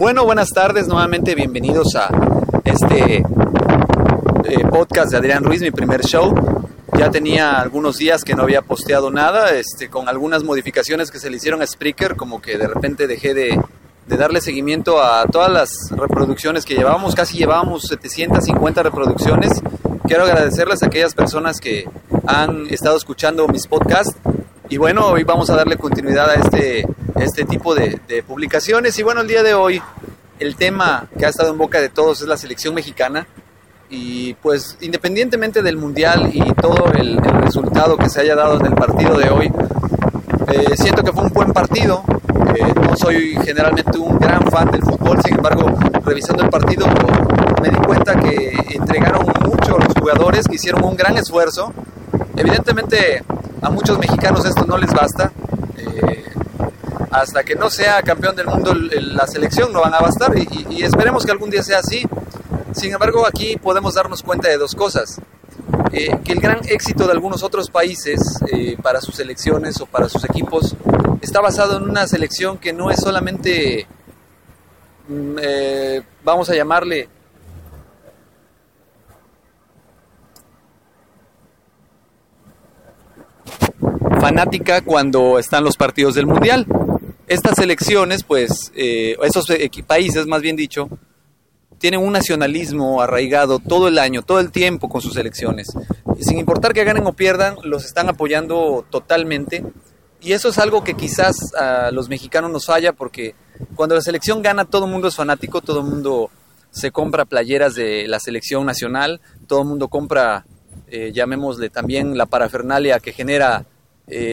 Bueno, buenas tardes, nuevamente bienvenidos a este eh, podcast de Adrián Ruiz, mi primer show. Ya tenía algunos días que no había posteado nada, este, con algunas modificaciones que se le hicieron a Spreaker, como que de repente dejé de, de darle seguimiento a todas las reproducciones que llevábamos, casi llevábamos 750 reproducciones. Quiero agradecerles a aquellas personas que han estado escuchando mis podcasts. Y bueno, hoy vamos a darle continuidad a este, este tipo de, de publicaciones. Y bueno, el día de hoy el tema que ha estado en boca de todos es la selección mexicana. Y pues independientemente del mundial y todo el, el resultado que se haya dado en el partido de hoy, eh, siento que fue un buen partido. Eh, no soy generalmente un gran fan del fútbol, sin embargo, revisando el partido me di cuenta que entregaron mucho los jugadores, que hicieron un gran esfuerzo. Evidentemente a muchos mexicanos esto no les basta. Hasta que no sea campeón del mundo la selección no van a bastar y esperemos que algún día sea así. Sin embargo, aquí podemos darnos cuenta de dos cosas. Eh, que el gran éxito de algunos otros países eh, para sus selecciones o para sus equipos está basado en una selección que no es solamente, mm, eh, vamos a llamarle, fanática cuando están los partidos del Mundial. Estas selecciones, pues, eh, esos países, más bien dicho, tienen un nacionalismo arraigado todo el año, todo el tiempo con sus elecciones. Sin importar que ganen o pierdan, los están apoyando totalmente. Y eso es algo que quizás a los mexicanos nos falla porque cuando la selección gana todo el mundo es fanático, todo el mundo se compra playeras de la selección nacional, todo el mundo compra, eh, llamémosle también la parafernalia que genera... Eh...